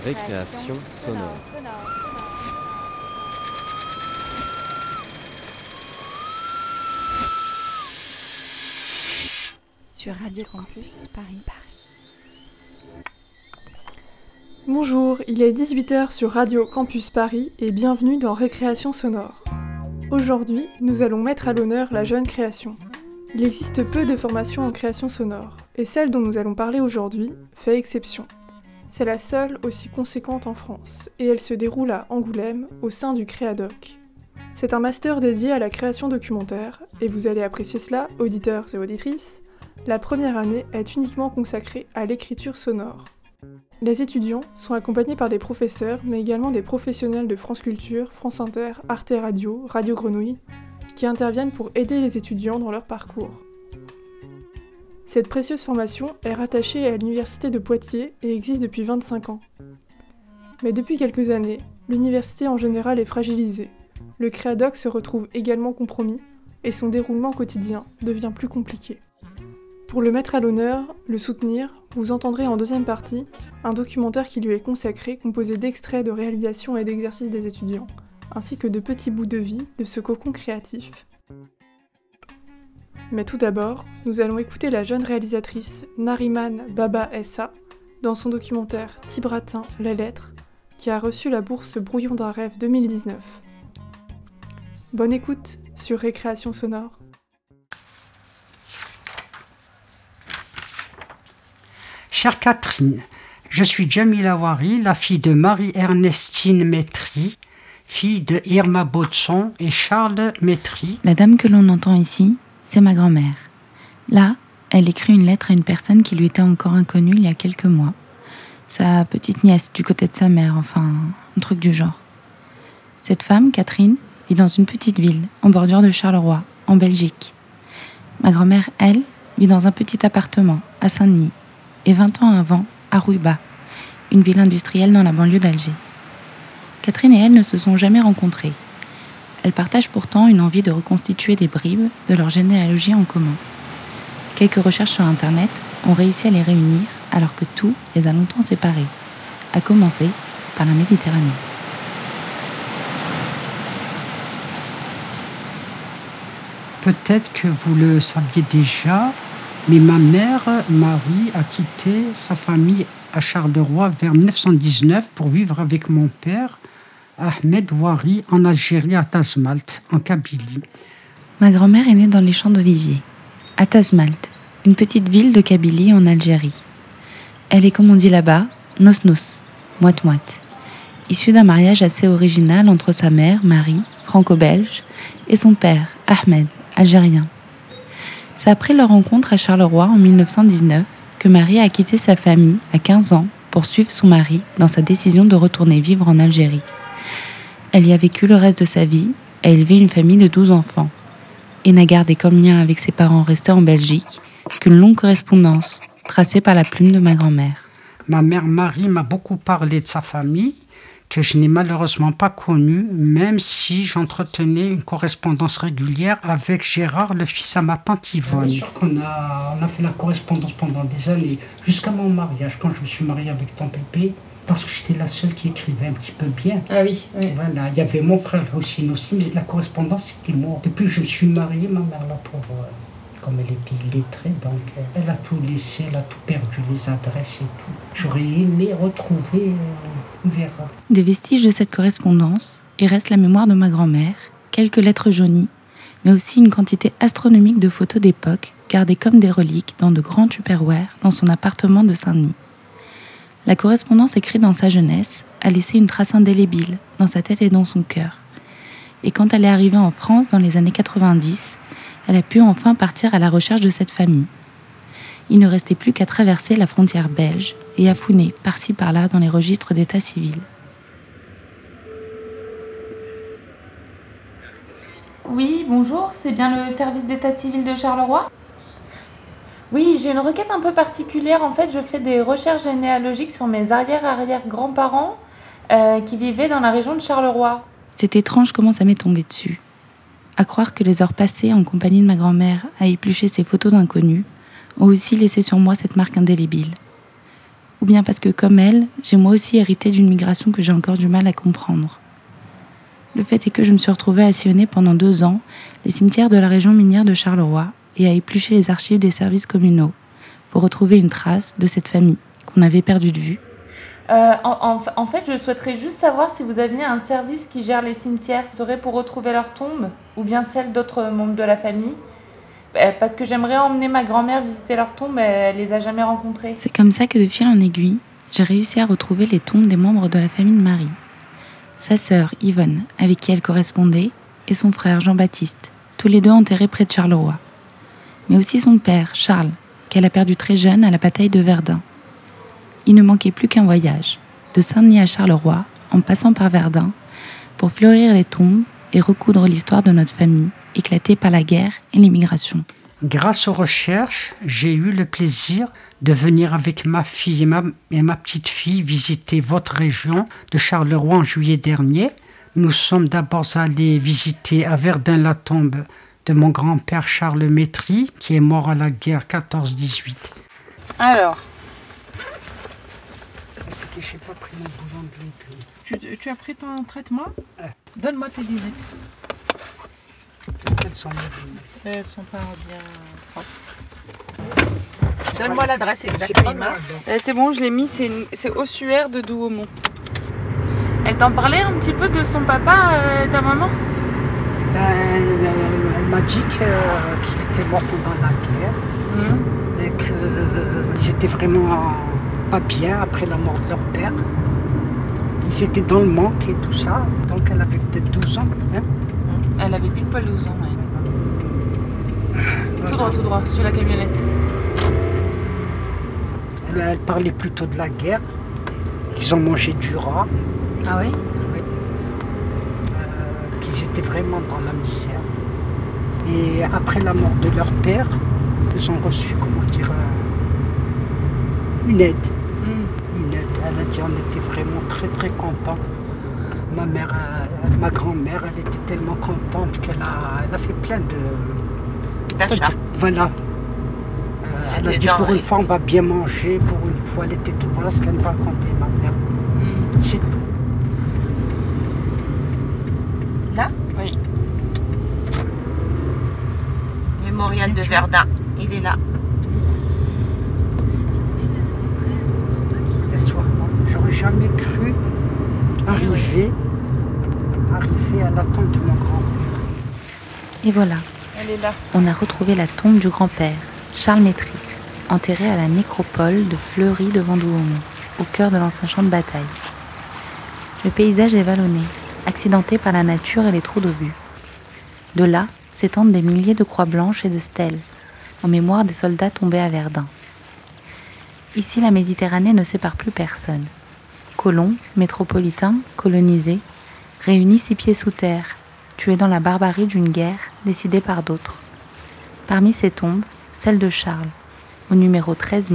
Récréation sonore. Sur Radio Campus Paris. Bonjour, il est 18h sur Radio Campus Paris et bienvenue dans Récréation sonore. Aujourd'hui, nous allons mettre à l'honneur la jeune création. Il existe peu de formations en création sonore, et celle dont nous allons parler aujourd'hui fait exception. C'est la seule aussi conséquente en France, et elle se déroule à Angoulême, au sein du Créadoc. C'est un master dédié à la création documentaire, et vous allez apprécier cela, auditeurs et auditrices. La première année est uniquement consacrée à l'écriture sonore. Les étudiants sont accompagnés par des professeurs, mais également des professionnels de France Culture, France Inter, Arte Radio, Radio Grenouille, qui interviennent pour aider les étudiants dans leur parcours. Cette précieuse formation est rattachée à l'Université de Poitiers et existe depuis 25 ans. Mais depuis quelques années, l'université en général est fragilisée. Le créadoc se retrouve également compromis et son déroulement quotidien devient plus compliqué. Pour le mettre à l'honneur, le soutenir, vous entendrez en deuxième partie un documentaire qui lui est consacré composé d'extraits de réalisations et d'exercices des étudiants, ainsi que de petits bouts de vie de ce cocon créatif. Mais tout d'abord, nous allons écouter la jeune réalisatrice Nariman Baba Essa dans son documentaire Tibratin, les lettres, qui a reçu la bourse Brouillon d'un rêve 2019. Bonne écoute sur Récréation sonore. Chère Catherine, je suis Jamila Wari, la fille de Marie-Ernestine Métry, fille de Irma Baudson et Charles Métry. La dame que l'on entend ici, c'est ma grand-mère. Là, elle écrit une lettre à une personne qui lui était encore inconnue il y a quelques mois. Sa petite nièce du côté de sa mère, enfin, un truc du genre. Cette femme, Catherine, vit dans une petite ville, en bordure de Charleroi, en Belgique. Ma grand-mère, elle, vit dans un petit appartement, à Saint-Denis, et 20 ans avant, à Rouiba, une ville industrielle dans la banlieue d'Alger. Catherine et elle ne se sont jamais rencontrées. Elles partagent pourtant une envie de reconstituer des bribes de leur généalogie en commun. Quelques recherches sur Internet ont réussi à les réunir alors que tout les a longtemps séparés, à commencer par la Méditerranée. Peut-être que vous le saviez déjà, mais ma mère, Marie, a quitté sa famille à Charleroi vers 1919 pour vivre avec mon père Ahmed Wari en Algérie, à Tazmalt, en Kabylie. Ma grand-mère est née dans les champs d'oliviers, à Tazmalt, une petite ville de Kabylie en Algérie. Elle est, comme on dit là-bas, nos-nos, moite-moite, issue d'un mariage assez original entre sa mère, Marie, franco-belge, et son père, Ahmed, algérien. C'est après leur rencontre à Charleroi en 1919 que Marie a quitté sa famille à 15 ans pour suivre son mari dans sa décision de retourner vivre en Algérie. Elle y a vécu le reste de sa vie, a élevé une famille de 12 enfants, et n'a gardé comme lien avec ses parents restés en Belgique qu'une longue correspondance tracée par la plume de ma grand-mère. Ma mère Marie m'a beaucoup parlé de sa famille, que je n'ai malheureusement pas connue, même si j'entretenais une correspondance régulière avec Gérard, le fils à ma tante Yvonne. Bien sûr qu'on a, on a fait la correspondance pendant des années, jusqu'à mon mariage, quand je me suis marié avec ton pépé parce que j'étais la seule qui écrivait un petit peu bien. Ah oui, Voilà, il y avait mon frère aussi, aussi, mais la correspondance c'était moi. Depuis que je me suis marié, ma mère, la pauvre, comme elle était illettrée, donc euh, elle a tout laissé, elle a tout perdu, les adresses et tout. J'aurais aimé retrouver, euh, on verra. Des vestiges de cette correspondance, il reste la mémoire de ma grand-mère, quelques lettres jaunies, mais aussi une quantité astronomique de photos d'époque gardées comme des reliques dans de grands tupperwares dans son appartement de Saint-Denis. La correspondance écrite dans sa jeunesse a laissé une trace indélébile dans sa tête et dans son cœur. Et quand elle est arrivée en France dans les années 90, elle a pu enfin partir à la recherche de cette famille. Il ne restait plus qu'à traverser la frontière belge et à fouiner par-ci par-là dans les registres d'état civil. Oui, bonjour, c'est bien le service d'état civil de Charleroi? Oui, j'ai une requête un peu particulière. En fait, je fais des recherches généalogiques sur mes arrière-arrière-grands-parents euh, qui vivaient dans la région de Charleroi. C'est étrange comment ça m'est tombé dessus. À croire que les heures passées en compagnie de ma grand-mère à éplucher ces photos d'inconnus ont aussi laissé sur moi cette marque indélébile. ou bien parce que, comme elle, j'ai moi aussi hérité d'une migration que j'ai encore du mal à comprendre. Le fait est que je me suis retrouvée à sillonner pendant deux ans les cimetières de la région minière de Charleroi et à éplucher les archives des services communaux pour retrouver une trace de cette famille qu'on avait perdue de vue. Euh, en, en, fait, je souhaiterais juste savoir si vous aviez un service qui gère les cimetières, serait pour retrouver leurs tombes ou bien celles d'autres membres de la famille euh, parce que j'aimerais emmener ma grand-mère visiter leur tombe, elle les a jamais rencontrées. C'est comme ça que de fil en aiguille, j'ai réussi à retrouver les tombes des membres de la famille de Marie. Sa sœur Yvonne, avec qui elle correspondait, et son frère Jean-Baptiste, tous les deux enterrés près de Charleroi. Mais aussi son père, Charles, qu'elle a perdu très jeune à la bataille de Verdun. Il ne manquait plus qu'un voyage, de Saint-Denis à Charleroi, en passant par Verdun, pour fleurir les tombes et recoudre l'histoire de notre famille éclatée par la guerre et l'immigration. Grâce aux recherches, j'ai eu le plaisir de venir avec ma fille et ma, et ma petite fille visiter votre région de Charleroi en juillet dernier. Nous sommes d'abord allés visiter à Verdun la tombe de mon grand-père Charles Métry, qui est mort à la guerre 14-18. Alors pas pris mon tu, tu, as pris ton traitement Donne-moi tes lunettes. Elles sont Elles sont pas bien propres. Donne-moi l'adresse exactement. Eh, c'est bon, je l'ai mis, c'est Ossuaire de Douaumont. Elle t'en parlait un petit peu de son papa, euh, ta maman? Ben, Elle m'a dit qu'il était mort pendant la guerre mmh. et qu'ils étaient vraiment pas bien après la mort de leur père. Ils étaient dans le manque et tout ça, donc elle avait peut-être 12 ans. Hein elle avait pile poil 12 ans, Tout droit, tout droit, sur la camionnette. Elle, parlait plutôt de la guerre, qu'ils ont mangé du rat. Ah oui, euh, Qu'ils étaient vraiment dans la misère. Et après la mort de leur père, ils ont reçu, comment dire, euh, une aide. Hmm. Une aide. Elle a dit on était vraiment très très contents ma mère, euh, ma grand-mère, elle était tellement contente qu'elle a, elle a fait plein de. Voilà. Euh, elle a dit pour une fois on va bien manger, pour une fois elle était tout. Voilà ce qu'elle me racontait ma mère. Hmm. C'est tout. Là Oui. De Verdun, il est là. J'aurais jamais cru arriver, arriver à la tombe de mon grand-père. Et voilà. Elle est là. On a retrouvé la tombe du grand-père, Charles Métry, enterré à la nécropole de Fleury devant Douaumont, au cœur de l'ancien champ de bataille. Le paysage est vallonné, accidenté par la nature et les trous d'obus. De là s'étendent des milliers de croix blanches et de stèles, en mémoire des soldats tombés à Verdun. Ici, la Méditerranée ne sépare plus personne colons, métropolitains, colonisés, réunis six pieds sous terre, tués dans la barbarie d'une guerre décidée par d'autres. Parmi ces tombes, celle de Charles, au numéro 13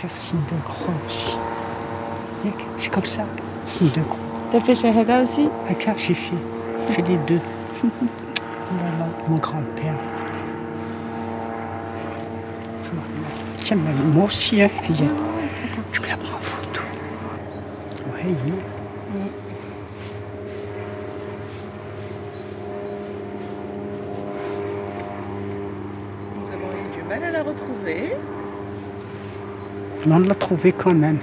faire signe de croix aussi. C'est comme ça. T'as fait Shahada aussi? Ah, j'ai fait. fait les deux. voilà, mon grand-père. Tiens, moi aussi, hein, fillette. Tu me la prends en photo. Ouais, oui. Nous avons eu du mal à la retrouver. On l'a trouvée quand même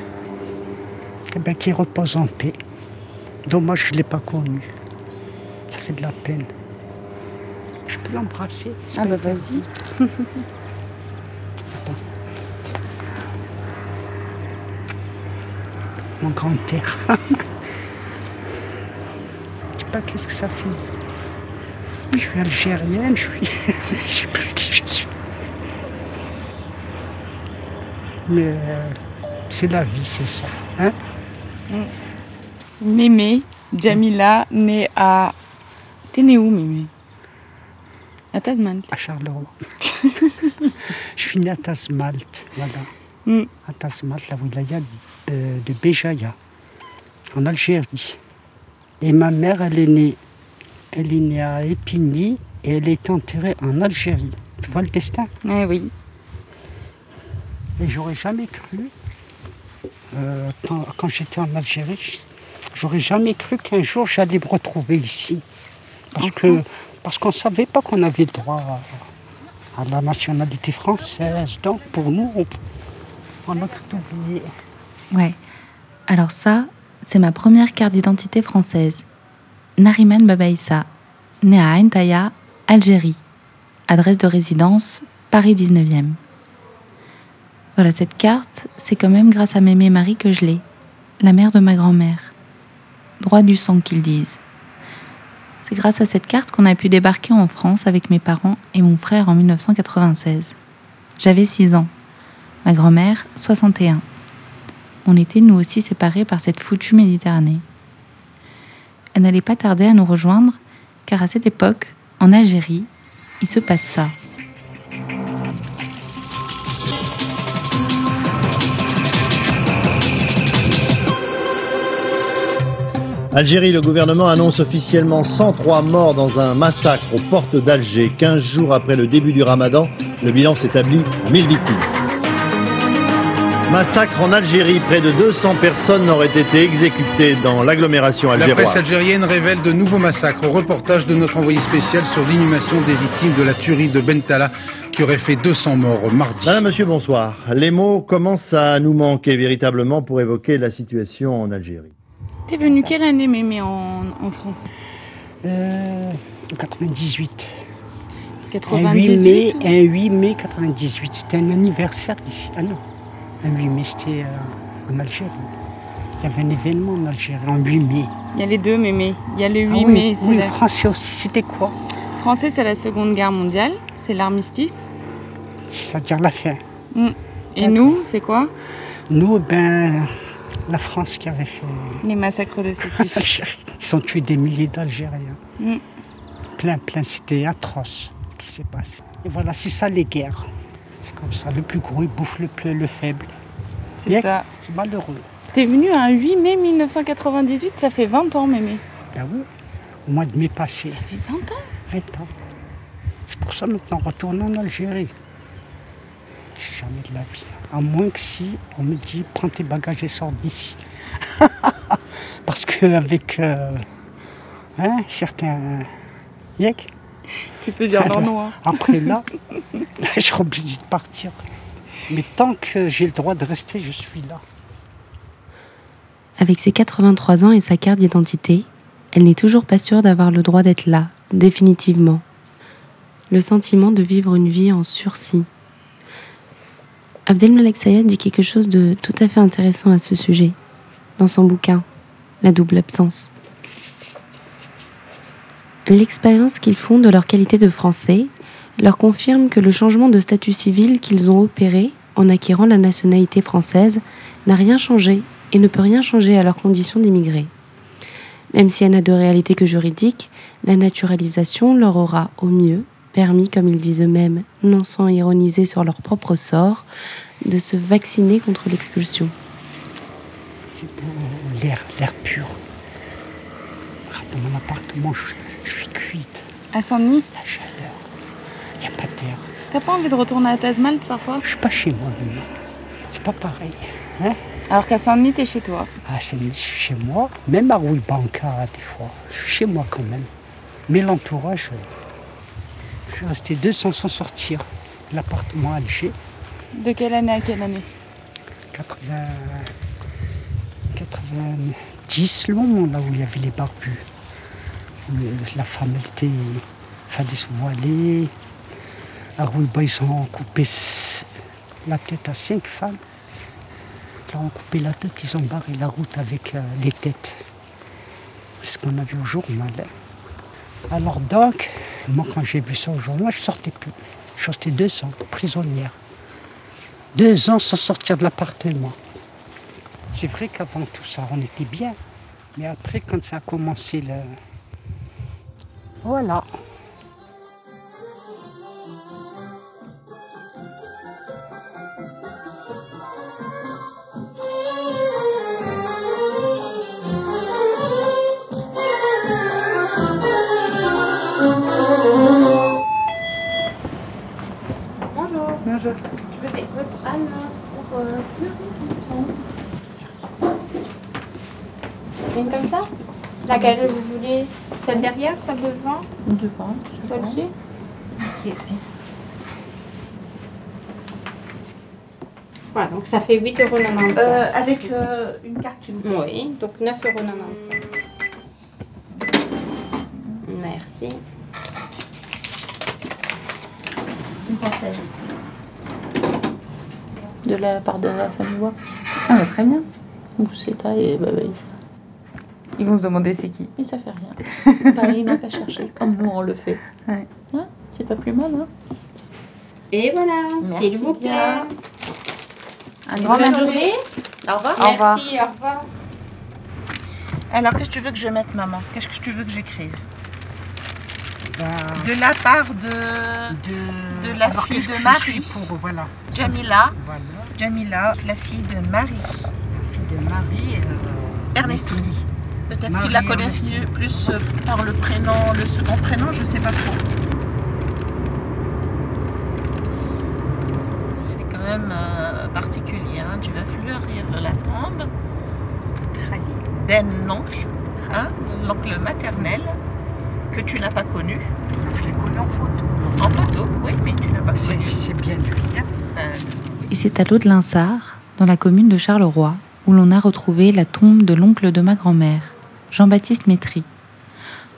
eh ben, qui repose en paix. Dommage, je ne l'ai pas connu. Ça fait de la peine. Je peux l'embrasser Ah bah vas-y. Mon grand-père. je sais pas qu'est-ce que ça fait. Je suis algérienne, je suis. je sais plus qui je suis. Mais euh, c'est la vie, c'est ça. Hein? Mémé, Jamila, née à. T'es née où, Mémé À Tasmalte. À Charleroi. je suis née à Tasmalte, voilà. mm. à Tazmalt, la wilaya de, de Béjaïa, en Algérie. Et ma mère, elle est née, elle est née à Épigny et elle est enterrée en Algérie. Tu vois le destin? Eh oui. Et j'aurais jamais cru, euh, quand, j'étais en Algérie, j'aurais jamais cru qu'un jour j'allais me retrouver ici. Parce que parce qu'on ne savait pas qu'on avait le droit à, la nationalité française. Donc pour nous, on, on a tout oublié. Ouais. Alors ça, c'est ma première carte d'identité française. Nariman Babaïssa, né à Entaya, Algérie. Adresse de résidence, Paris 19e. Voilà, cette carte, c'est quand même grâce à Mémé Marie que je l'ai, la mère de ma grand-mère. Droit du sang qu'ils disent. C'est grâce à cette carte qu'on a pu débarquer en France avec mes parents et mon frère en 1996. J'avais 6 ans. Ma grand-mère, 61. On était nous aussi séparés par cette foutue Méditerranée. Elle n'allait pas tarder à nous rejoindre, car à cette époque, en Algérie, il se passe ça. Algérie, le gouvernement annonce officiellement 103 morts dans un massacre aux portes d'Alger. 15 jours après le début du ramadan, le bilan s'établit à 1000 victimes. Massacre en Algérie, près de 200 personnes auraient été exécutées dans l'agglomération algérienne. La presse algérienne révèle de nouveaux massacres. Au reportage de notre envoyé spécial sur l'inhumation des victimes de la tuerie de Bentala qui aurait fait 200 morts mardi. Madame, monsieur, bonsoir. Les mots commencent à nous manquer véritablement pour évoquer la situation en Algérie. T'es venu quelle année, Mémé, en, France euh, 98. 98 un 8 mai, 98. C'était un anniversaire ici. Ah non, un 8 mai, c'était euh, en Algérie. Il y avait un événement en Algérie, en 8 mai. Il y a les deux Mémé. Il y a le 8 ah, oui, mai. Oui, français aussi. C'était quoi? Français, c'est la Seconde Guerre mondiale. C'est l'armistice. C'est-à-dire la fin. Mm. Et nous, c'est quoi? Nous, ben, la France qui avait fait. Les massacres de Sétif. Ils ont tué des milliers d'Algériens. Mm. Plein, plein, c'était atroce ce qui s'est passé. Et voilà, c'est ça les guerres. C'est comme ça, le plus gros il bouffe le, plus, le faible. C'est ça. C'est malheureux. T'es venu un 8 mai 1998, ça fait 20 ans, Mémé. Ben oui, au mois de mai passé. Ça fait 20 ans 20 ans. C'est pour ça maintenant, retourne en Algérie. Jamais de la vie. À moins que si on me dit prends tes bagages et sors d'ici. Parce qu'avec euh, hein, certains yek? Tu peux dire non, non. Hein. Après là, je suis obligé de partir. Mais tant que j'ai le droit de rester, je suis là. Avec ses 83 ans et sa carte d'identité, elle n'est toujours pas sûre d'avoir le droit d'être là, définitivement. Le sentiment de vivre une vie en sursis Abdelmalek Sayed dit quelque chose de tout à fait intéressant à ce sujet, dans son bouquin La double absence. L'expérience qu'ils font de leur qualité de français leur confirme que le changement de statut civil qu'ils ont opéré en acquérant la nationalité française n'a rien changé et ne peut rien changer à leur condition d'immigrés. Même si elle n'a de réalité que juridique, la naturalisation leur aura au mieux permis, comme ils disent eux-mêmes, non sans ironiser sur leur propre sort, de se vacciner contre l'expulsion. C'est pour l'air, l'air pur. Dans mon appartement, je, suis cuite. À Saint-Denis La chaleur. Il n'y a pas d'air. T'as pas envie de retourner à Tasmal parfois? Je suis pas chez moi, mais c'est pas pareil. Hein? Alors qu'à Saint-Denis, t'es chez toi À Saint-Denis, je suis chez moi. Même à Rouille-Banca, des fois. Je suis chez moi quand même. Mais l'entourage, je suis resté deux ans sans sortir. L'appartement à Alger. De quelle année à quelle année 80... 90, le moment là où il y avait les barbus. la femme était, fallait se voiler. À Rouiba, ils ont coupé la tête à cinq femmes. Ils ont coupé la tête, ils ont barré la route avec euh, les têtes. C'est ce qu'on a vu au journal. Hein. Alors donc, moi quand j'ai vu ça au journal, je sortais plus. Je sortais deux ans, prisonnière. Deux ans sans sortir de l'appartement. C'est vrai qu'avant tout ça, on était bien. Mais après, quand ça a commencé, le... voilà. Devant Devant, Celle-ci Ok. Voilà, donc ça fait 8,95 Euh, avec euh, une carte, s'il vous plaît. Oui, donc 9,95 Merci. Une pensée De la part de la famille Ward. Ah, bah, très bien. Ou c'est ta et ça. Ils vont se demander c'est qui. Mais ça fait rien. ils n'ont qu'à chercher, comme nous on le fait. Ouais. Hein c'est pas plus mal, hein Et voilà, Merci s'il vous plaît. bien. Un Bonne journée. Au revoir. Au revoir. Merci, au revoir. Alors, qu'est-ce que tu veux que je mette, maman? Qu'est-ce que tu veux que j'écrive? Bah, De la part de de, de la alors, fille de Marie. suis pour voilà. Jamila. Voilà, Jamila, la fille de Marie. la fille de Marie. euh, Ernestine. Peut-être qu'ils la connaissent mieux, plus euh, par le prénom, le second prénom, je sais pas trop. C'est quand même euh, particulier, hein. tu vas fleurir la tombe d'un oncle, hein, l'oncle maternel, que tu n'as pas connu. Je l'ai connu en photo. En photo, oui, mais tu n'as pas connu. c'est bien lui. hein. Euh, Et c'est à l'eau de l'Insart, dans la commune de Charleroi, où l'on a retrouvé la tombe de l'oncle de ma grand-mère, Jean-Baptiste Métry.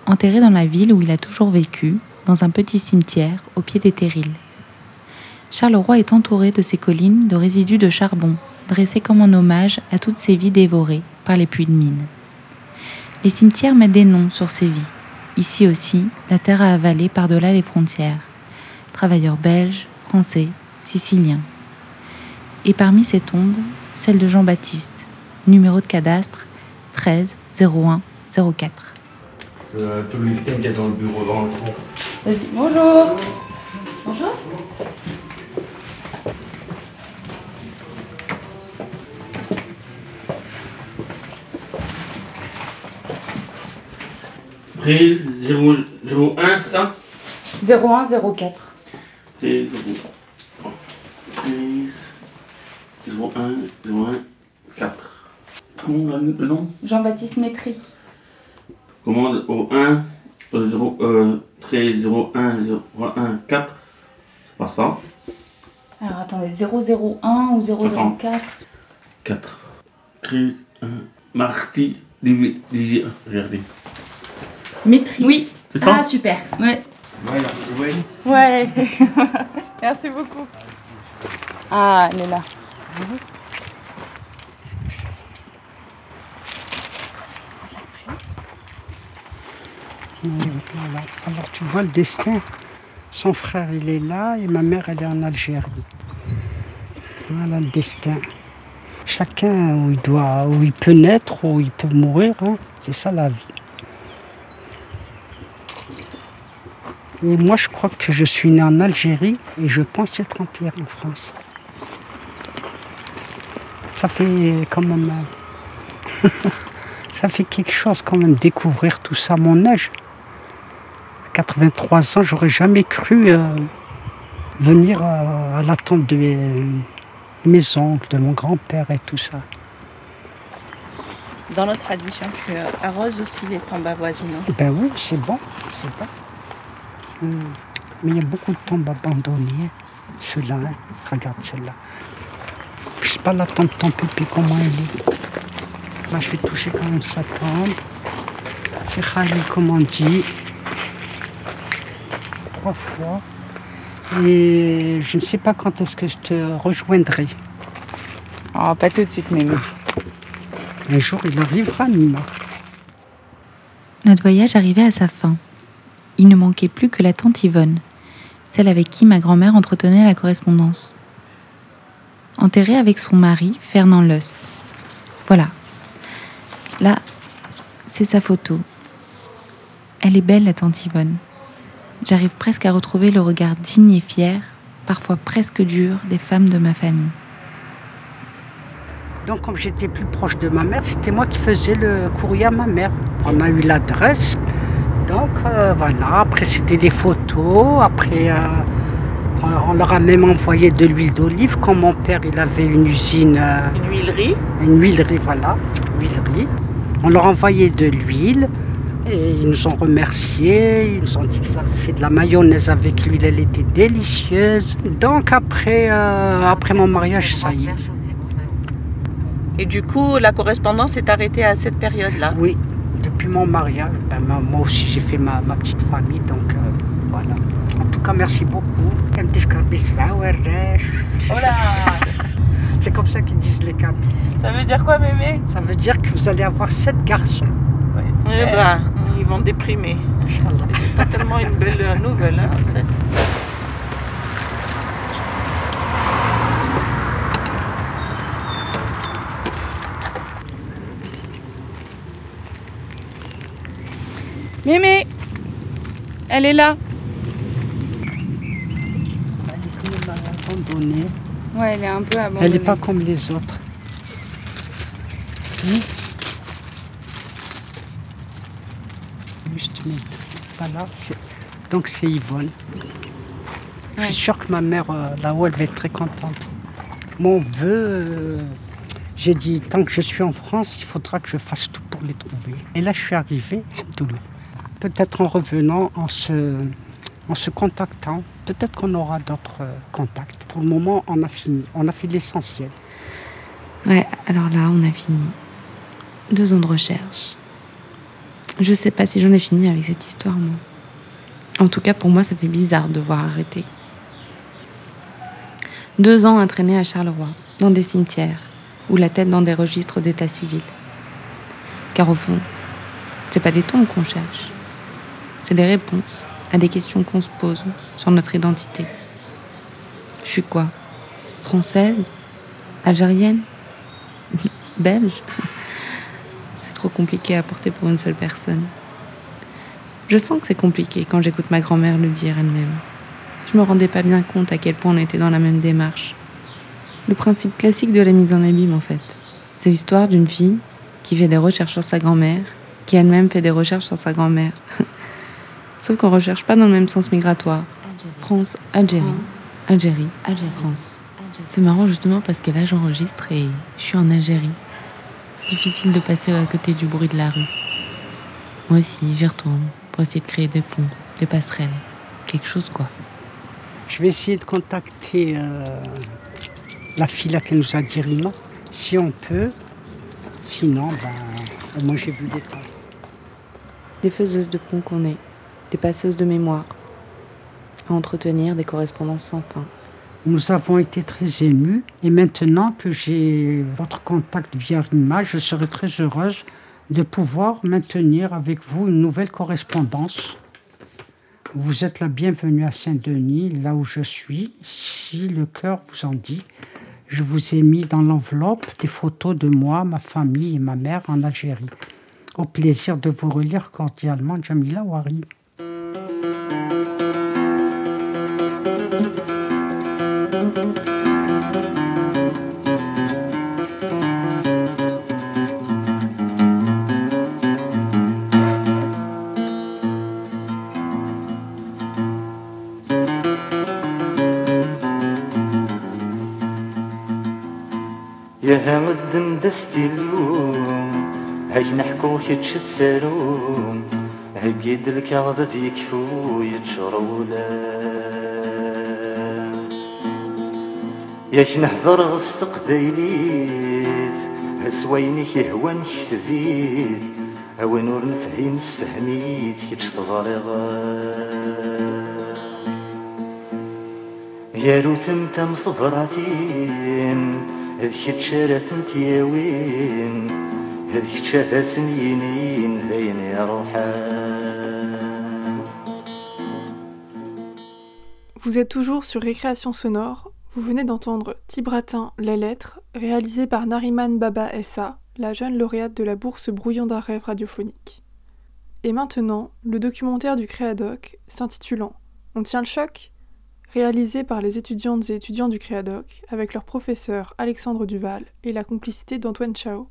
Enterré dans la ville où il a toujours vécu, dans un petit cimetière au pied des Terrils. Charleroi est entouré de ces collines de résidus de charbon, dressés comme un hommage à toutes ces vies dévorées par les puits de mine. Les cimetières mettent des noms sur ces vies. Ici aussi, la terre a avalé par-delà les frontières. Travailleurs belges, français, siciliens. Et parmi ces tombes, celle de Jean-Baptiste, numéro de cadastre 13 01 04. Euh, tout le listing qui est dans le bureau dans le fond. Vas-y, bonjour. Bonjour. Prise 001 ça? 01 04. Prise 0 Prise 01 01 4. Comment le le nom? Jean-Baptiste Métry. Commande au 1 euh, 0 euh, 13 01 01 4. C'est pas ça. Alors attendez, 001 ou 004 4. 13 1 Marty Digi- Digi- Regardez. Métry. Oui. C'est ça Ah super. Ouais. Voilà, oui. Ouais. Merci beaucoup. Ah, elle est là. Voilà. Alors tu vois le destin. Son frère il est là et ma mère elle est en Algérie. Voilà le destin. Chacun où il doit, où il peut naître, où il peut mourir, hein. c'est ça la vie. Et moi je crois que je suis né en Algérie et je pense être enterré en France. Ça fait quand même. ça fait quelque chose quand même découvrir tout ça à mon âge. 83 ans, j'aurais jamais cru euh, venir euh, à la tombe de mes, mes oncles, de mon grand-père et tout ça. Dans notre tradition, tu euh, arroses aussi les tombes avoisinantes. Ben oui, c'est bon, c'est bon. Hum. Mais il y a beaucoup de tombes abandonnées. Ceux-là, hein. regarde celle-là. Je sais pas la tombe de ton pipi comment elle est. Là, je vais toucher quand même sa tombe. C'est Khalil, comme on dit. Trois fois. Et je ne sais pas quand est-ce que je te rejoindrai. Oh, pas tout de suite, Mémé. Un jour, il arrivera, Nima. Notre voyage arrivait à sa fin. Il ne manquait plus que la tante Yvonne, celle avec qui ma grand-mère entretenait la correspondance. Enterrée avec son mari, Fernand Lust. Voilà. Là, c'est sa photo. Elle est belle, la tante Yvonne. J'arrive presque à retrouver le regard digne et fier, parfois presque dur, des femmes de ma famille. Donc, comme j'étais plus proche de ma mère, c'était moi qui faisais le courrier à ma mère. On a eu l'adresse. Donc, euh, voilà. Après, c'était des photos. Après, euh, On leur a même envoyé de l'huile d'olive. Quand mon père il avait une usine. Euh, une huilerie Une huilerie, voilà. Huilerie. On leur a envoyé de l'huile. Et ils nous ont remerciés, ils nous ont dit qu'ils avaient fait de la mayonnaise avec l'huile, elle était délicieuse. Donc après, euh, après mon mariage, ça y est. Et du coup, la correspondance est arrêtée à cette période-là Oui, depuis mon mariage, ben, moi aussi j'ai fait ma, petite famille, donc euh, voilà. En tout cas, merci beaucoup. C'est comme ça qu'ils disent les câbles. Ça veut dire quoi, mémé? Ça veut dire que vous allez avoir sept garçons. Eh ben, ils vont déprimer. C'est pas tellement une belle nouvelle, hein, sept. Mémé Elle est là. Elle est abandonnée. Ouais, elle est un peu abandonnée. Elle n'est pas comme les autres. Hmm? Juste mettre. Donc c'est Yvonne. Je suis sûr que ma mère, euh, là-haut, elle va être très contente. Mon vœu, euh, j'ai dit, tant que je suis en France, il faudra que je fasse tout pour les trouver. Et là, je suis arrivé, Peut-être en revenant, en se, en se contactant, peut-être qu'on aura d'autres euh, contacts. Pour le moment, on a fini, on a fait l'essentiel. Ouais, alors là, on a fini. Deux ans de recherche. Je sais pas si j'en ai fini avec cette histoire, moi. En tout cas, pour moi, ça fait bizarre de voir arrêter. Deux ans à traîner à Charleroi, dans des cimetières, ou la tête dans des registres d'état civil. Car au fond, c'est pas des tombes qu'on cherche, c'est des réponses à des questions qu'on se pose sur notre identité. Je suis quoi? Française? Algérienne? Belge? C'est trop compliqué à porter pour une seule personne. Je sens que c'est compliqué quand j'écoute ma grand-mère le dire elle-même. Je me rendais pas bien compte à quel point on était dans la même démarche. Le principe classique de la mise en abîme, en fait. C'est l'histoire d'une fille qui fait des recherches sur sa grand-mère, qui elle-même fait des recherches sur sa grand-mère. Sauf qu'on recherche pas dans le même sens migratoire. France, Algérie. Algérie, Algérie, France. C'est marrant justement parce que là j'enregistre et je suis en Algérie. Difficile de passer à côté du bruit de la rue. Moi aussi, j'y retourne pour essayer de créer des ponts, des passerelles, quelque chose quoi. Je vais essayer de contacter euh, la fille là qui nous a dit Rima, si on peut. Sinon, ben, moi j'ai vu des temps. Des faiseuses de ponts qu'on est des passeuses de mémoire, à entretenir des correspondances sans fin. Nous avons été très émus et maintenant que j'ai votre contact via Rima, je serai très heureuse de pouvoir maintenir avec vous une nouvelle correspondance. Vous êtes la bienvenue à Saint-Denis, là où je suis. Si le cœur vous en dit, je vous ai mis dans l'enveloppe des photos de moi, ma famille et ma mère en Algérie. Au plaisir de vous relire cordialement, Jamila Wari. هاد دستي اليوم نحكوك نحكو كتش تسالوم هاك الكعبة يكفو يتشرو ياش نهضر غص بيليت هسويني كيهوى نكتبيت. هوا نور نفهم كي كيتش تزريض يا روت انت مصبراتين. Vous êtes toujours sur Récréation Sonore. Vous venez d'entendre Tibratin, les lettres, réalisé par Nariman Baba Essa, la jeune lauréate de la bourse Brouillon d'un rêve radiophonique. Et maintenant, le documentaire du Créadoc, s'intitulant On tient le choc réalisé par les étudiantes et étudiants du Créadoc avec leur professeur Alexandre Duval et la complicité d'Antoine Chao.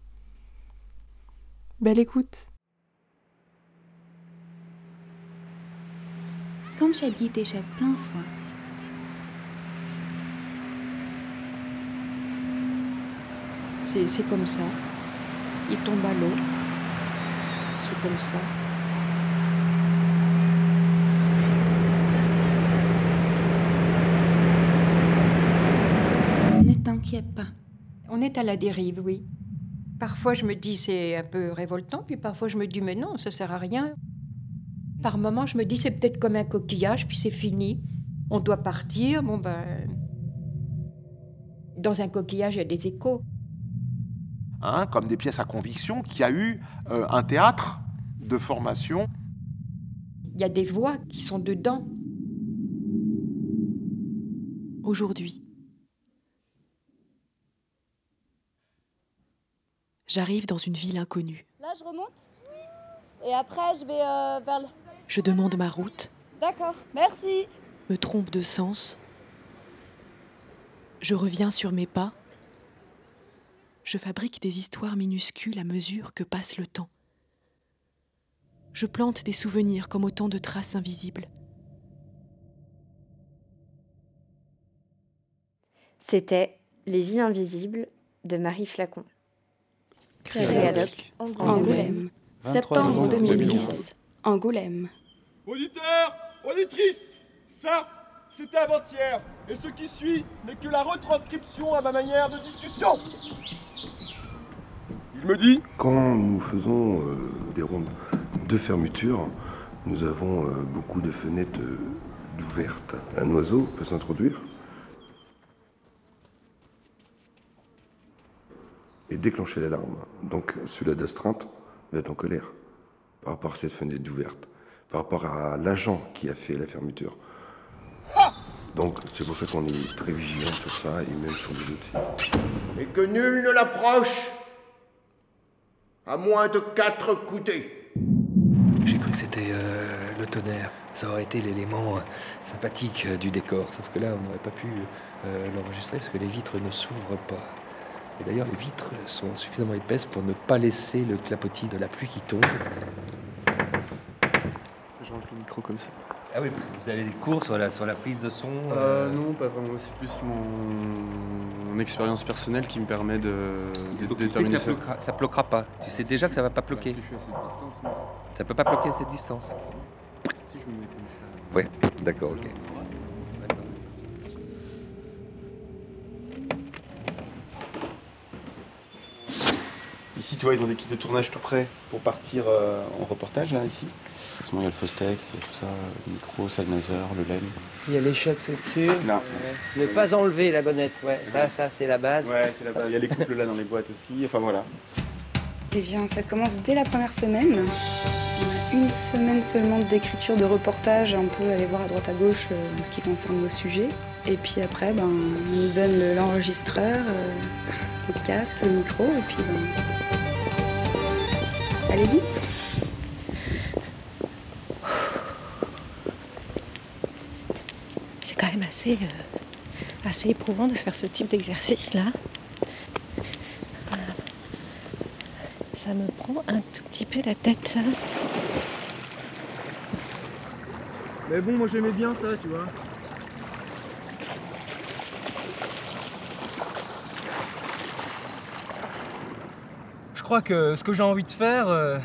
Belle écoute Comme j'ai dit déjà plein fois, c'est comme ça. Il tombe à l'eau. C'est comme ça. Est à la dérive, oui. Parfois, je me dis c'est un peu révoltant, puis parfois, je me dis mais non, ça sert à rien. Par moments, je me dis c'est peut-être comme un coquillage, puis c'est fini. On doit partir. Bon, ben. Dans un coquillage, il y a des échos. Hein, comme des pièces à conviction, qui a eu euh, un théâtre de formation. Il y a des voix qui sont dedans. Aujourd'hui, j'arrive dans une ville inconnue. Là, je remonte Et après, je vais euh, vers le... Je demande ma route, D'accord, merci. me trompe de sens. Je reviens sur mes pas. Je fabrique des histoires minuscules à mesure que passe le temps. Je plante des souvenirs comme autant de traces invisibles. C'était Les villes invisibles de Marie Flacon. Créadoc, Angoulême. Septembre 2010. Angoulême. Auditeurs, auditrices, ça, c'était avant-hier. Et ce qui suit n'est que la retranscription à ma manière de discussion. Il me dit Quand nous faisons euh, des rondes de fermeture, nous avons euh, beaucoup de fenêtres euh, ouvertes. Un oiseau peut s'introduire et déclencher l'alarme. Donc celui-là d'astreinte va être en colère par rapport à cette fenêtre ouverte, par rapport à l'agent qui a fait la fermeture. Donc c'est pour ça qu'on est très vigilant sur ça et même sur les autres sites. Et que nul ne l'approche à moins de quatre coudées. J'ai cru que c'était euh, le tonnerre. Ça aurait été l'élément euh, sympathique euh, du décor. Sauf que là, on n'aurait pas pu euh, l'enregistrer parce que les vitres ne s'ouvrent pas. Et d'ailleurs, les vitres sont suffisamment épaisses pour ne pas laisser le clapotis de la pluie qui tombe. Je rentre le micro comme ça. Ah oui, parce que vous avez des cours sur la, sur la prise de son Euh, non, pas vraiment. C'est plus mon, mon expérience personnelle qui me permet de, de Donc, tu sais déterminer que ça, bloquera, ça bloquera pas. Tu sais déjà que ça va pas bloquer. si je suis à cette distance, mais- Ça peut pas bloquer à cette distance. Si je me mets comme ça. Ouais, d'accord, ok. Ici, tu vois, ils ont des kits de tournage tout prêts pour partir euh, en reportage, là, ici. Sinon, il y a le Fostex, il y a tout ça, le micro, Salmazer, le LEN. Il y a les chocs dessus. Là. Ne pas enlever la bonnette, ouais. Ça, ça, c'est la base. Ouais, c'est la base. Il y a les couples là dans les boîtes aussi, enfin voilà. Eh bien, ça commence dès la première semaine. On a une semaine seulement d'écriture de reportage, un peu aller voir à droite à gauche euh, en ce qui concerne nos sujets. Et puis après, ben, on nous donne le- l'enregistreur, euh, le casque, le micro, et puis ben, allez-y. C'est quand même assez, euh, assez éprouvant de faire ce type d'exercice-là. Ça me prend un tout petit peu la tête. ça. Mais bon, moi j'aimais bien ça, tu vois. Crois que ce que j'ai envie de faire euh,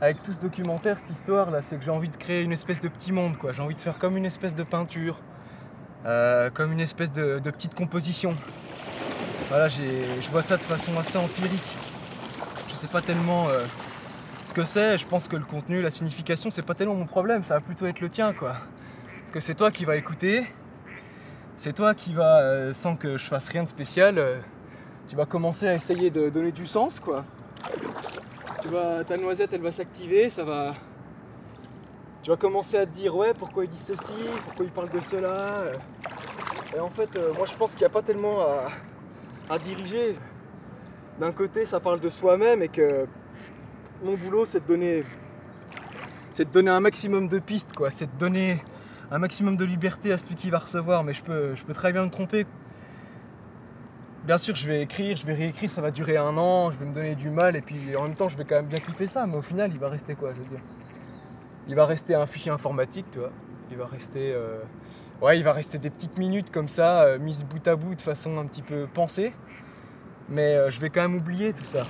avec tout ce documentaire, cette histoire là, c'est que j'ai envie de créer une espèce de petit monde quoi. J'ai envie de faire comme une espèce de peinture, euh, comme une espèce de, petite composition. Voilà, je vois ça de façon assez empirique. Je sais pas tellement euh, ce que c'est. Je pense que le contenu, la signification, c'est pas tellement mon problème. Ça va plutôt être le tien quoi. Parce que c'est toi qui vas écouter. C'est toi qui va, euh, sans que je fasse rien de spécial, tu vas commencer à essayer de donner du sens quoi. Tu vas, ta noisette elle va s'activer, ça va. Tu vas commencer à te dire ouais pourquoi il dit ceci, pourquoi il parle de cela. euh. Et en fait euh, moi je pense qu'il n'y a pas tellement à, diriger. D'un côté ça parle de soi-même et que mon boulot c'est de donner. C'est de donner un maximum de pistes quoi, c'est de donner un maximum de liberté à celui qui va recevoir, mais je peux très bien me tromper. Bien sûr, je vais écrire, je vais réécrire, ça va durer un an, je vais me donner du mal, et puis en même temps, je vais quand même bien kiffer ça, mais au final, il va rester quoi, je veux dire? Il va rester un fichier informatique, tu vois. Il va rester. euh, Ouais, il va rester des petites minutes comme ça, euh, mises bout à bout de façon un petit peu pensée. Mais euh, je vais quand même oublier tout ça.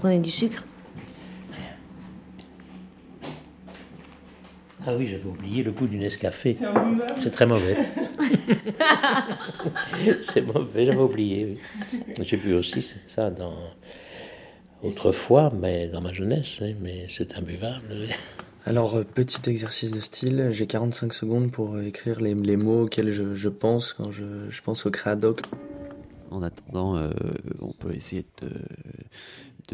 Prenez du sucre Ah oui, j'avais oublié le goût du Nescafé. C'est un mauvais. C'est très mauvais. c'est mauvais, j'avais oublié. oui. J'ai bu aussi ça dans autrefois, mais dans ma jeunesse, hein, mais c'est imbuvable. Alors, euh, petit exercice de style, j'ai 45 secondes pour euh, écrire les, les mots auxquels je, je pense quand je, je pense au créadoc. En attendant, euh, on peut essayer de.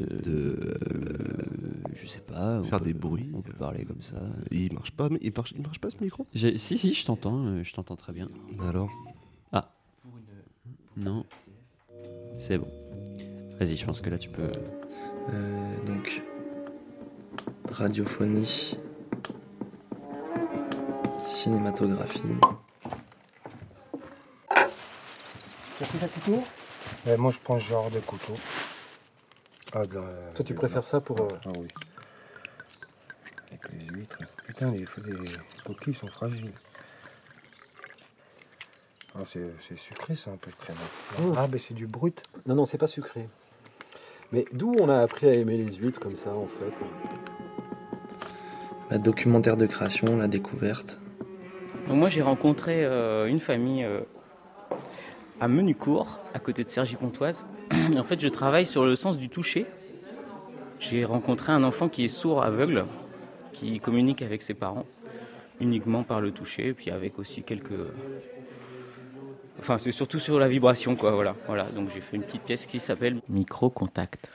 De, de, euh, je sais pas. Faire peut- des bruits. On peut parler comme ça. Il marche pas, mais il marche, il marche pas ce micro? J'ai- Si, si, je t'entends, euh, je t'entends très bien. Alors? Ah. Non. C'est bon. Vas-y, je pense que là tu peux. Euh, donc, radiophonie, cinématographie. Tu as pris un couteau Moi, je prends ce genre de couteau. Ah, de la- Toi, tu préfères ça pour. euh, Ah oui. Avec les huîtres. Putain, les, les coquilles sont fragiles. Ah, c'est c'est sucré, ça, un peu de crème. Oh. Ah, ben c'est du brut. Non, non, c'est pas sucré. Mais d'où on a appris à aimer les huîtres comme ça, en fait? La documentaire de création, la découverte. Donc moi j'ai rencontré euh, une famille euh, à Menucourt, à côté de Cergy-Pontoise. en fait je travaille sur le sens du toucher. J'ai rencontré un enfant qui est sourd aveugle, qui communique avec ses parents uniquement par le toucher, puis avec aussi quelques... Enfin c'est surtout sur la vibration quoi, voilà. voilà. Donc j'ai fait une petite pièce qui s'appelle Micro Contact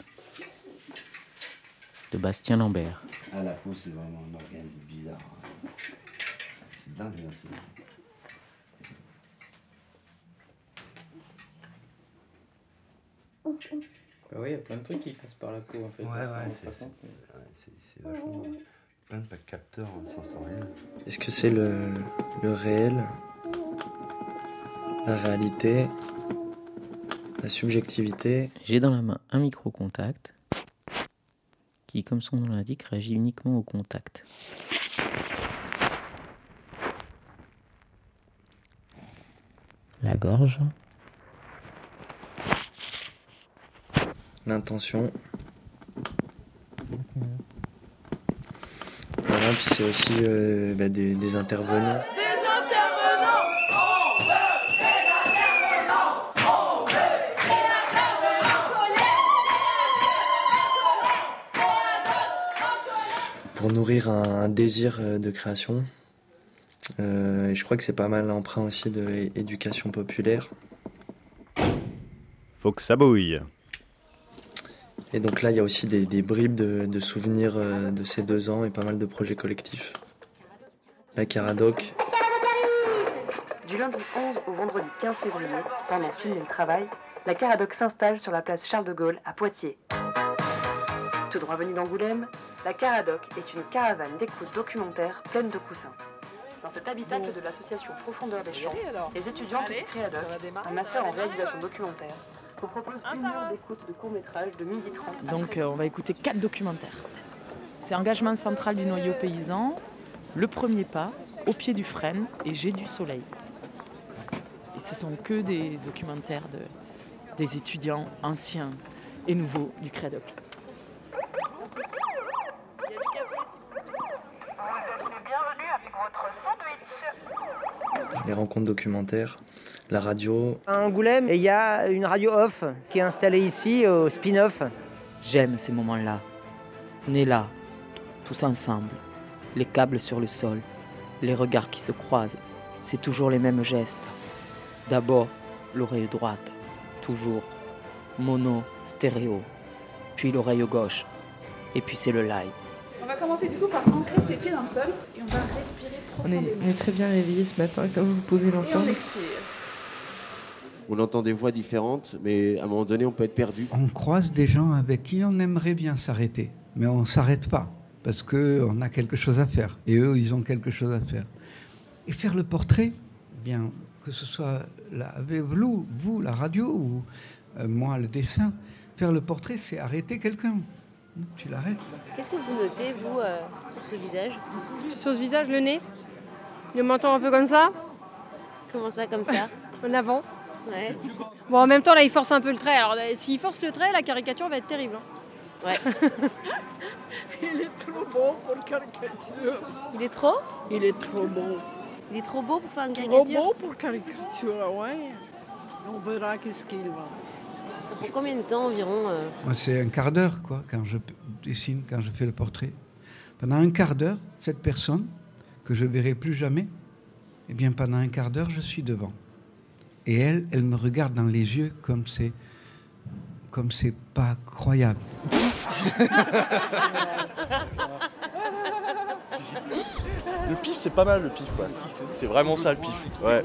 de Bastien Lambert. Ah, la peau, c'est vraiment un organe bizarre. C'est dingue, hein, Bah oui, il y a plein de trucs qui passent par la peau en fait. Ouais, ouais, c'est- vachement. Plein de capteurs sensoriels. Est-ce que c'est le, le réel, la réalité, la subjectivité? J'ai dans la main un micro-contact qui, comme son nom l'indique, réagit uniquement au contact. La gorge. L'intention. Voilà, puis c'est aussi euh, bah, des, intervenants. Pour nourrir un, désir euh, de création. Euh, et je crois que c'est pas mal l'emprunt aussi de éducation populaire. Faut que ça bouille. Et donc là, il y a aussi des, des bribes de, de souvenirs euh, de ces deux ans et pas mal de projets collectifs. La Caradoc, Du lundi 11 au vendredi 15 février, pendant Film et le Travail, la Caradoc s'installe sur la place Charles de Gaulle à Poitiers. Tout droit venu d'Angoulême, la Caradoc est une caravane d'écoute documentaire pleine de coussins. Dans cet habitacle de l'association Profondeur des Champs, les étudiantes du Créadoc, un master en réalisation documentaire, vous proposent une heure d'écoute de court-métrage de 12h30 à Donc euh, on va écouter quatre documentaires. C'est Engagement central du noyau paysan, Le premier pas, Au pied du frêne et J'ai du soleil. Et ce sont que des documentaires de, des étudiants anciens et nouveaux du Crédoc. Bienvenue avec votre sandwich les rencontres documentaires, la radio, À Angoulême, il y a une radio off qui est installée ici au spin-off. J'aime ces moments-là. On est là, tous ensemble, les câbles sur le sol, les regards qui se croisent. C'est toujours les mêmes gestes. D'abord, l'oreille droite, toujours mono, stéréo, puis l'oreille gauche, et puis c'est le live. On va commencer du coup par ancrer ses pieds dans le sol et on va respirer On est, profondément. on est très bien réveillés ce matin, comme vous pouvez Et on l'entendre. expire. On entend des voix différentes, mais à un moment donné, on peut être perdu. On croise des gens avec qui on aimerait bien s'arrêter, mais on ne s'arrête pas parce qu'on a quelque chose à faire et eux, ils ont quelque chose à faire. Et faire le portrait, bien que ce soit la, avec vous, vous, la radio ou euh, moi le dessin, faire le portrait, c'est arrêter quelqu'un. Tu l'arrêtes. Qu'est-ce que vous notez, vous, euh, sur ce visage Sur ce visage, le nez. Le menton un peu comme ça. Comment ça, comme ça En avant. Ouais. Bon, en même temps, là, il force un peu le trait. Alors, s'il force le trait, la caricature va être terrible. hein. Ouais. Il est trop beau pour caricature. Il est trop Il est trop beau. Il est trop beau pour faire une Trop caricature beau pour caricature, ouais. On verra qu'est-ce qu'il va. Prend combien de temps environ euh Moi, c'est un quart d'heure, quoi, quand je dessine, quand je fais le portrait. Pendant un quart d'heure, cette personne, que je verrai plus jamais, eh bien, pendant un quart d'heure, je suis devant. Et elle, elle me regarde dans les yeux comme c'est, comme c'est pas croyable. Le pif, c'est pas mal le pif, ouais. C'est vraiment ça le pif. Ouais.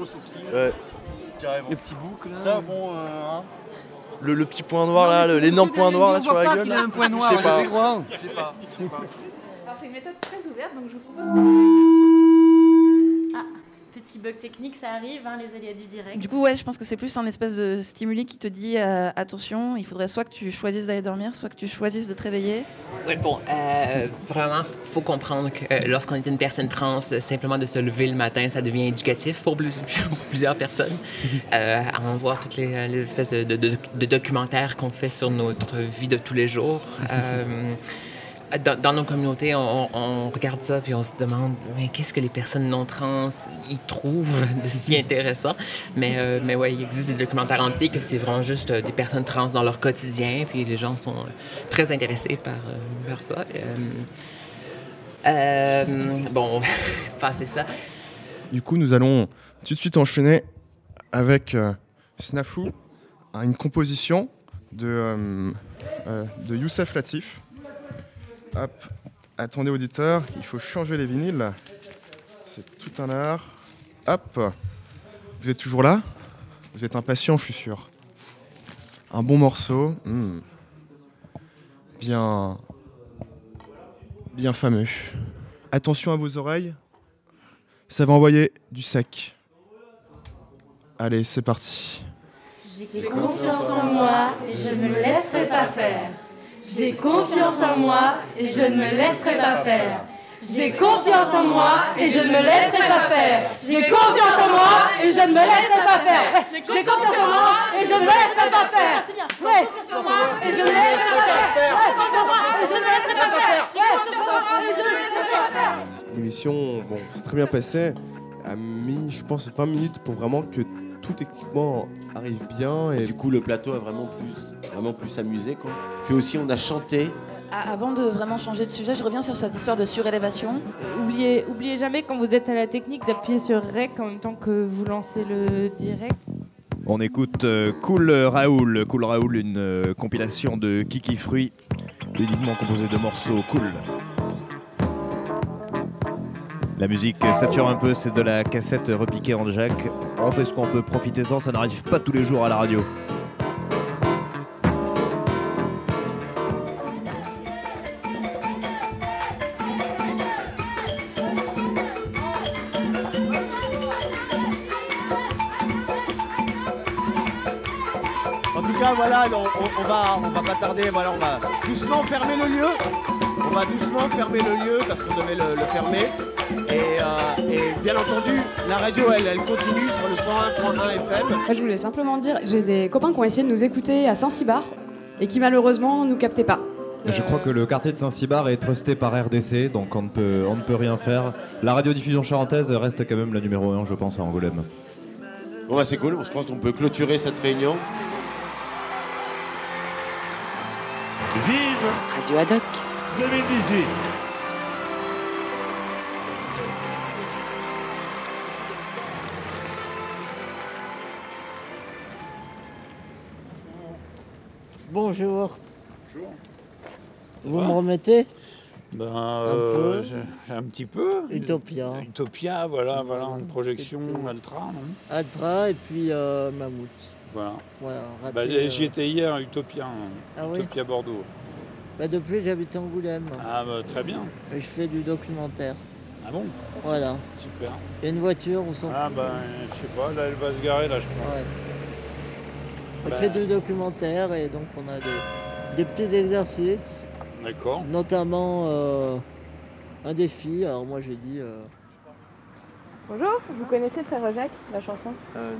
ouais. Les petits boucles. là. Ça, bon, euh, hein. Le, le petit point noir là, l'énorme point noir là sur la gueule. là. Je sais pas. Je sais pas. Je sais pas. Alors, c'est une méthode très ouverte, donc je vous propose. Ah, petit bug technique, ça arrive, hein, les aléas du direct. Du coup, ouais, je pense que c'est plus un espèce de stimuli qui te dit euh, attention, il faudrait soit que tu choisisses d'aller dormir, soit que tu choisisses de te réveiller. Oui, bon, euh, vraiment, il faut comprendre que euh, lorsqu'on est une personne trans, euh, simplement de se lever le matin, ça devient éducatif pour, plus- pour plusieurs personnes. Euh, à en voir toutes les, les espèces de, de- de- de documentaires qu'on fait sur notre vie de tous les jours. Dans, dans nos communautés, on, on regarde ça puis on se demande mais qu'est-ce que les personnes non trans y trouvent de si intéressant? Mais, euh, mais ouais, il existe des documentaires entiers que c'est vraiment juste euh, des personnes trans dans leur quotidien, puis les gens sont euh, très intéressés par, euh, par ça. Euh, euh, bon, on va passer ça. Du coup, nous allons tout de suite enchaîner avec euh, Snafou, à une composition de, euh, euh, de Youssef Latif. Hop, attendez auditeur, il faut changer les vinyles. C'est tout un art. Hop, vous êtes toujours là? Vous êtes impatient, je suis sûr. Un bon morceau. hmm. Bien. Bien fameux. Attention à vos oreilles. Ça va envoyer du sec. Allez, c'est parti. J'ai confiance en moi et je ne me laisserai pas faire. J'ai confiance en moi et je ne me laisserai pas faire. J'ai confiance en moi et je ne me laisserai pas faire. J'ai confiance en moi et je ne me laisserai pas faire. J'ai confiance en moi et je ne me laisserai pas faire. Ouais. Confiance en moi et je ne me laisserai pas faire. Ouais, confiance en moi et je ne me laisserai pas faire. Ouais, confiance en moi et je ne me laisserai pas faire. L'émission, bon, c'est très bien passé. A mis, je pense, 20 minutes pour vraiment que tout techniquement arrive bien. Et du coup, le plateau a vraiment plus, vraiment plus amusé, quoi. Puis aussi, on a chanté. Ah, Avant de vraiment changer de sujet, je reviens sur cette histoire de surélévation. Oubliez, oubliez jamais quand vous êtes à la technique d'appuyer sur REC en même temps que vous lancez le direct. On écoute euh, Cool Raoul. Cool Raoul, une euh, compilation de Kiki Fruit, uniquement composée de morceaux cool. La musique sature un peu, c'est de la cassette repiquée en jack. On fait ce qu'on peut, profitez-en, ça n'arrive pas tous les jours à la radio. En tout cas, voilà, on, on- on va, on va pas tarder. Voilà, on va doucement fermer le lieu. On va doucement fermer le lieu parce qu'on devait le fermer. Et, euh, et bien entendu, la radio, elle, elle continue sur le 101.1 FM. Moi, je voulais simplement dire, j'ai des copains qui ont essayé de nous écouter à Saint-Cybar et qui malheureusement nous captaient pas. Je crois que le quartier de Saint-Cybar est trusté par RDC, donc on ne, peut, on ne peut rien faire. La radiodiffusion charentaise reste quand même la numéro 1, je pense, à Angoulême. Bon, bah, c'est cool. Je pense qu'on peut clôturer cette réunion. Vive Radio Haddock 2018 Bonjour. Bonjour. Vous me remettez? Ben, Un euh, j'ai un petit peu. Utopia. Utopia, voilà, voilà, une projection Altra, non? Atra et puis euh, Mammouth. Voilà. Voilà, Bah, euh, J'y étais hier à Utopia, hein. Ah oui? Utopia Bordeaux. bah, depuis j'habite Angoulême. Ah, bah, très bien. Et je fais du documentaire. Ah bon? Voilà. Super. Il y a une voiture, on s'en Ah, ben, je sais pas, là, elle va se garer, là, je pense. Ouais. On Bah. fait du documentaire et donc on a des, des petits exercices D'accord. Notamment euh, un défi. Alors moi j'ai dit. euh, Bonjour, vous connaissez Frère Jacques, la chanson? Euh,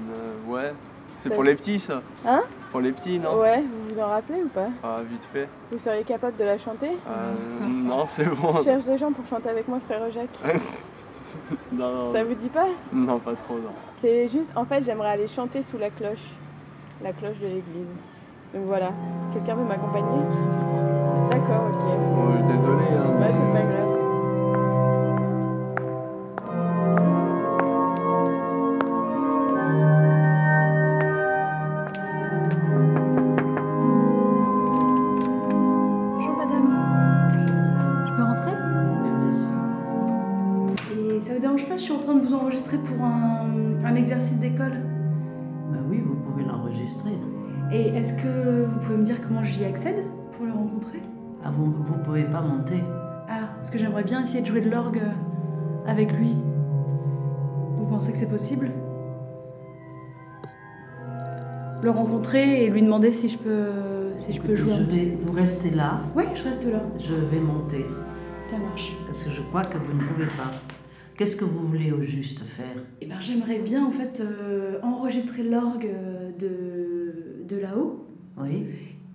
ouais. C'est pour les petits, ça Hein? Pour les petits, non? Ouais, vous vous en rappelez ou pas? Ah, vite fait. Vous seriez capable de la chanter? Euh, non, c'est bon. Je cherche des gens pour chanter avec moi Frère Jacques. non, non. Ça vous dit pas? Non, pas trop, non. C'est juste, en fait, j'aimerais aller chanter sous la cloche, la cloche de l'église. Donc voilà, quelqu'un veut m'accompagner? D'accord, ok. Oh, désolé. Hein. Bah, c'est pas grave. Bonjour madame. Je peux rentrer? Et ça vous dérange pas, je suis en train de vous enregistrer pour un, un exercice d'école? Bah oui, vous pouvez l'enregistrer. Et est-ce que vous pouvez me dire comment j'y accède pour le rencontrer? Ah, vous, vous pouvez pas monter. Ah, parce que j'aimerais bien essayer de jouer de l'orgue avec lui. Vous pensez que c'est possible? Le rencontrer et lui demander si je peux, si je peux jouer. Je vais, vous restez là. Oui, je reste là. Je vais monter. Ça marche. Parce que je crois que vous ne pouvez pas. Qu'est-ce que vous voulez au juste faire? Eh ben, j'aimerais bien en fait euh, enregistrer l'orgue euh, de, de là-haut. Oui.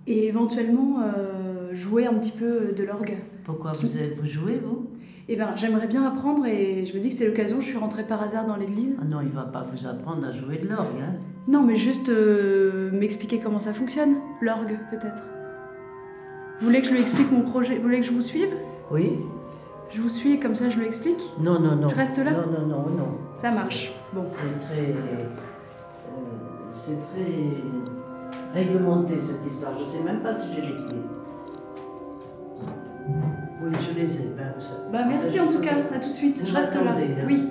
Et éventuellement euh, jouer un petit peu de l'orgue. Pourquoi Qui- vous, vous jouez, vous? Eh ben, j'aimerais bien apprendre et je me dis que c'est l'occasion. Je suis rentrée par hasard dans l'église. Ah non, il va pas vous apprendre à jouer de l'orgue. Hein. Non, mais juste euh, m'expliquer comment ça fonctionne, l'orgue peut-être. Vous voulez que je lui explique mon projet Vous voulez que je vous suive? Oui. Je vous suis et comme ça je lui explique? Non, non, non. Je reste là? Non, non, non, non. Ça marche. Bon. C'est très. C'est très réglementé cette histoire. Je sais même pas si j'ai les clés. Oui, je les ai. ben, ça- Bah merci ça, en tout cas, à tout de suite. Je reste là. hein. Oui.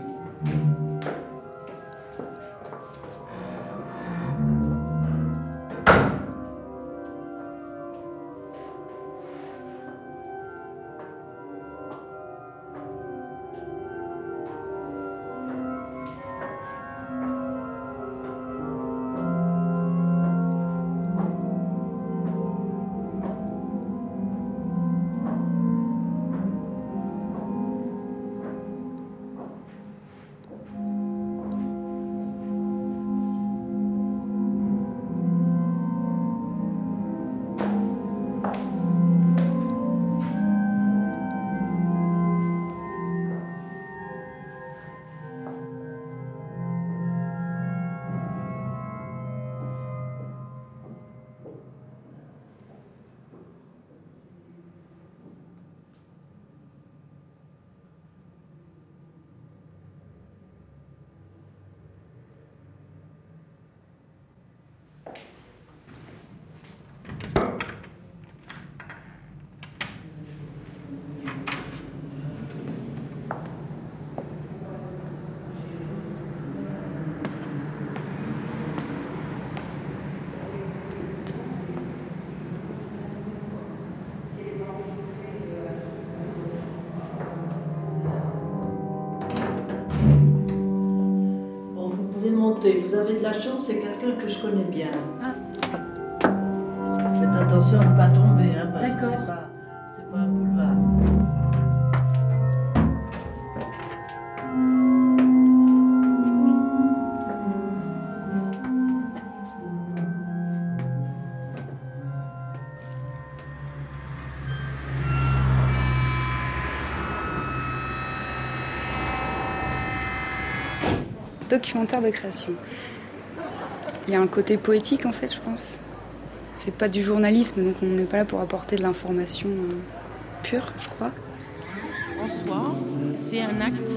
Vous avez de la chance, c'est quelqu'un que je connais bien. Documentaire de création. Il y a un côté poétique en fait, je pense. C'est pas du journalisme, donc on n'est pas là pour apporter de l'information euh, pure, je crois. En soi, c'est un acte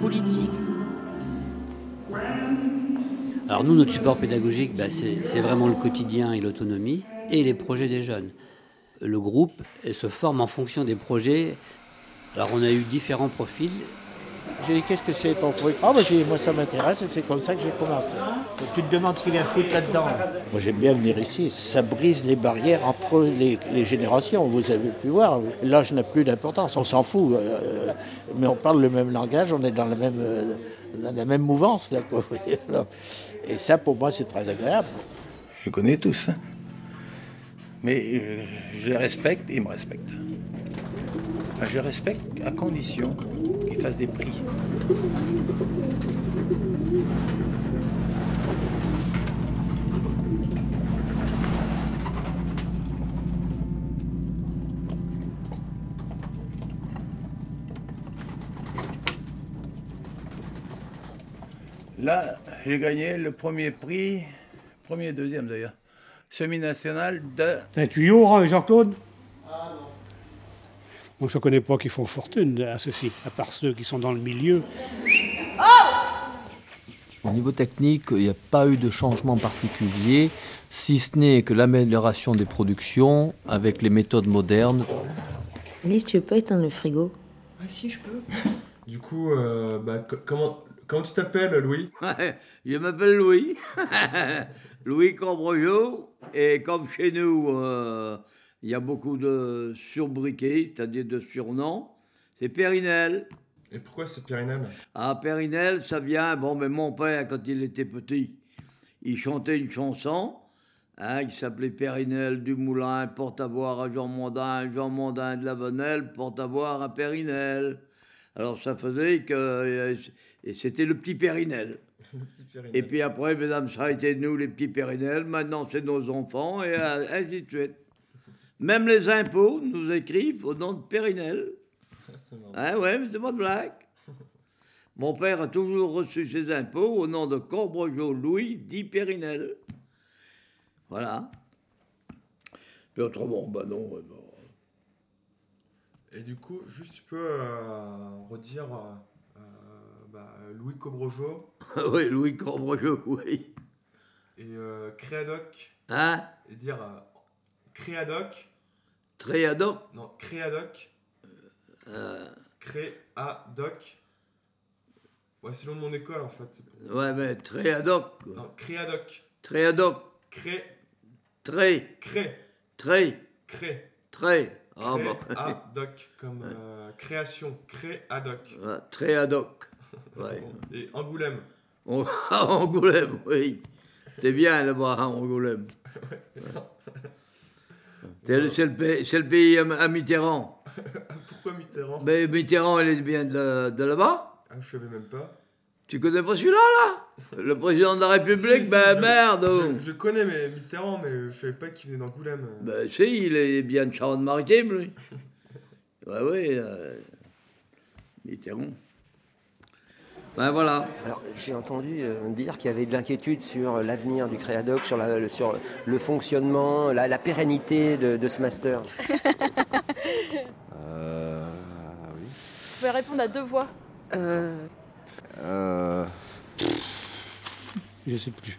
politique. Alors nous, notre support pédagogique, bah, c'est c'est vraiment le quotidien et l'autonomie et les projets des jeunes. Le groupe se forme en fonction des projets. Alors on a eu différents profils. J'ai dit, qu'est-ce que c'est ton truc? Ah, bah, j'ai dit, moi, ça m'intéresse et c'est comme ça que j'ai commencé. Tu te demandes ce qu'il vient foutre là-dedans. Moi, j'aime bien venir ici. Ça brise les barrières entre les, les générations. Vous avez pu voir, l'âge n'a plus d'importance. On s'en fout. euh, mais on parle le même langage, on est dans la même, euh, dans la même mouvance. là, quoi. Et ça, pour moi, c'est très agréable. Je les connais tous. hein. Mais euh, je les respecte et ils me respectent. Enfin, je les respecte à condition qu'ils fassent des prix. Là, j'ai gagné le premier prix, premier et deuxième d'ailleurs, semi-national de T'as un tuyau, Jean-Claude? Moi, je ne connais pas qui font fortune à ceci, à part ceux qui sont dans le milieu. Au niveau technique, il n'y a pas eu de changement particulier, si ce n'est que l'amélioration des productions avec les méthodes modernes. Lise, tu veux pas éteindre le frigo? Ah si, je peux. Du coup, euh, bah, co- comment, comment tu t'appelles, Louis? Ouais, je m'appelle Louis. Louis Cambrojo. Et comme chez nous, euh, il y a beaucoup de surbriquets, c'est-à-dire de surnoms, c'est Périnel. Et pourquoi c'est Périnel? Ah, Périnel, ça vient. Bon, mais mon père, quand il était petit, il chantait une chanson hein, qui s'appelait Périnel du Moulin, porte à boire à Jean Mondin, Jean Mondin de la Venelle, porte à boire à Périnel. Alors ça faisait que euh, et c'était le petit Périnel. Et puis après, mesdames, ça a été nous les petits Périnel, maintenant c'est nos enfants, et ainsi de suite. Même les impôts nous écrivent au nom de Périnel. Ah ouais, mais c'est pas de blague. Mon père a toujours reçu ses impôts au nom de Corbrejo Louis, dit Périnel. Voilà. Puis autrement, bah non. euh, non. Et du coup, juste tu peux euh, redire euh, euh, bah, Louis Cobrojo oui, Louis Corbrejo, oui. et euh, Créadoc. Hein? Et dire Créadoc. Tréadoc Non, Créadoc. Euh, Créadoc. Ouais, c'est le nom de mon école en fait. pour- Ouais, mais Tréadoc. quoi. Non, Créadoc. Tréadoc. Cré. Tré. Cré. Tré. Cré. Tré. Ah bon. Créadoc, comme euh, création. Créadoc. Ouais, Tréadoc. Ouais. Et Angoulême. À Angoulême, oui. C'est bien là-bas, à Angoulême. Le, c'est le le pays à, à Mitterrand. Pourquoi Mitterrand? Mais Mitterrand, il est bien de, là- de là-bas. Ah, je savais même pas. Tu connais pas celui-là, là? Le président de la République Si, si, Ben je- merde Je, je connais mais Mitterrand, mais je savais pas qu'il venait d'Angoulême. Ben si, il est bien de Charente-Maritime, lui. Ouais, oui. euh, Mitterrand. Ben voilà. Alors, j'ai entendu euh, dire qu'il y avait de l'inquiétude sur l'avenir du Créadoc, sur, la- le- sur le fonctionnement, la, la pérennité de, de ce master. Euh. Oui. Vous pouvez répondre à deux voix. Euh. Je sais plus.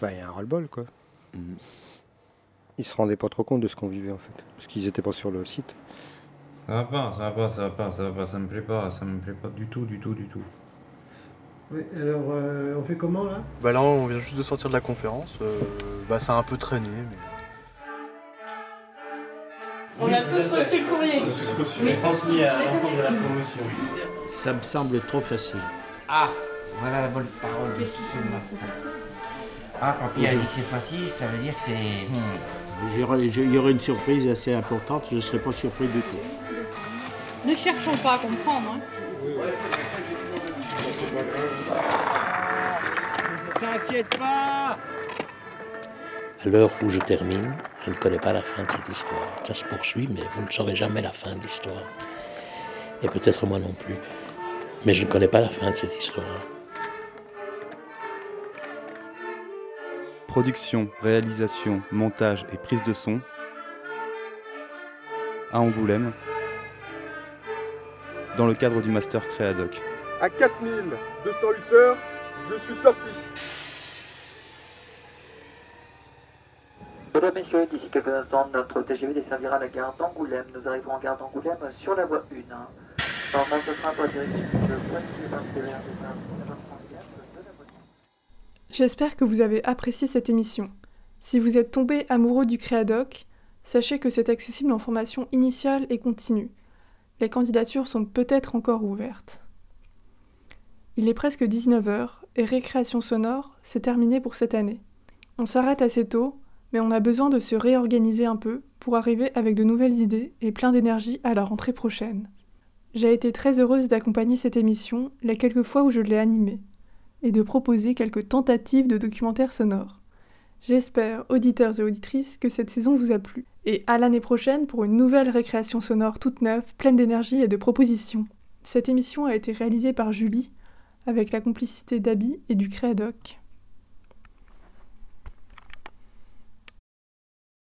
Bah, il y a un ras-le-bol, quoi. Ils se rendaient pas trop compte de ce qu'on vivait, en fait. Parce qu'ils étaient pas sur le site. Ça va pas, ça va pas, ça va pas, ça va pas, ça me plaît pas, ça me plaît pas du tout, du tout, du tout. Oui, alors euh, on fait comment là? Bah là, on vient juste de sortir de la conférence. euh, bah, ça a un peu traîné, mais. On a tous reçu le courrier. Oui. transmis à l'ensemble de la promotion. Ça me semble trop facile. Ah, voilà la bonne parole de Qu'est-ce qui semble trop facile? Ah, quand il a dit que c'est facile, ça veut dire que c'est. hmm. Il y aurait une surprise assez importante, je ne serais pas surpris du tout. Ne cherchons pas à comprendre. hein. T'inquiète pas À l'heure où je termine, je ne connais pas la fin de cette histoire. Ça se poursuit, mais vous ne saurez jamais la fin de l'histoire. Et peut-être moi non plus. Mais je ne connais pas la fin de cette histoire. Production, réalisation, montage et prise de son à Angoulême dans le cadre du Master Créadoc. À 4208 heures, je suis sorti. Mesdames, Messieurs, d'ici quelques instants, notre TGV desservira la gare d'Angoulême. Nous arriverons en gare d'Angoulême sur la voie 1. Normand de train pour la direction de Poitiers, 21 J'espère que vous avez apprécié cette émission. Si vous êtes tombé amoureux du Créadoc, sachez que c'est accessible en formation initiale et continue. Les candidatures sont peut-être encore ouvertes. Il est presque 19h et Récréation sonore, c'est terminé pour cette année. On s'arrête assez tôt, Mais on a besoin de se réorganiser un peu pour arriver avec de nouvelles idées et plein d'énergie à la rentrée prochaine. J'ai été très heureuse d'accompagner cette émission les quelques fois où je l'ai animée et de proposer quelques tentatives de documentaires sonores. J'espère, auditeurs et auditrices, que cette saison vous a plu. Et à l'année prochaine pour une nouvelle récréation sonore toute neuve, pleine d'énergie et de propositions. Cette émission a été réalisée par Julie, avec la complicité d'Abby et du Créadoc.